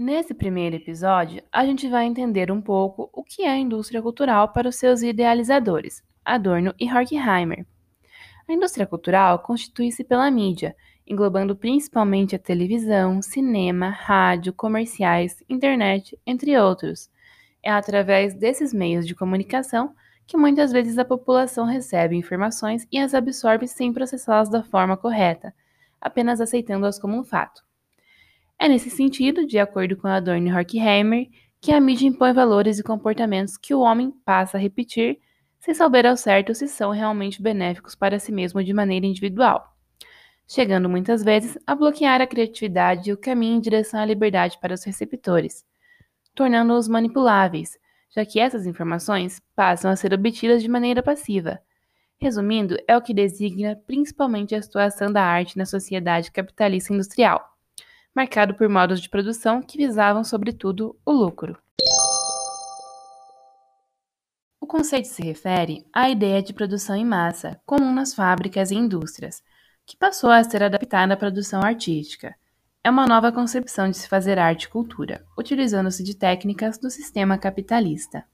Nesse primeiro episódio, a gente vai entender um pouco o que é a indústria cultural para os seus idealizadores, Adorno e Horkheimer. A indústria cultural constitui-se pela mídia, englobando principalmente a televisão, cinema, rádio, comerciais, internet, entre outros. É através desses meios de comunicação que muitas vezes a população recebe informações e as absorve sem processá-las da forma correta, apenas aceitando-as como um fato. É nesse sentido, de acordo com Adorno e Horkheimer, que a mídia impõe valores e comportamentos que o homem passa a repetir sem saber ao certo se são realmente benéficos para si mesmo de maneira individual, chegando muitas vezes a bloquear a criatividade e o caminho em direção à liberdade para os receptores, tornando-os manipuláveis, já que essas informações passam a ser obtidas de maneira passiva. Resumindo, é o que designa principalmente a situação da arte na sociedade capitalista industrial marcado por modos de produção que visavam, sobretudo, o lucro. O conceito se refere à ideia de produção em massa, comum nas fábricas e indústrias, que passou a ser adaptada à produção artística. É uma nova concepção de se fazer arte e cultura, utilizando-se de técnicas do sistema capitalista.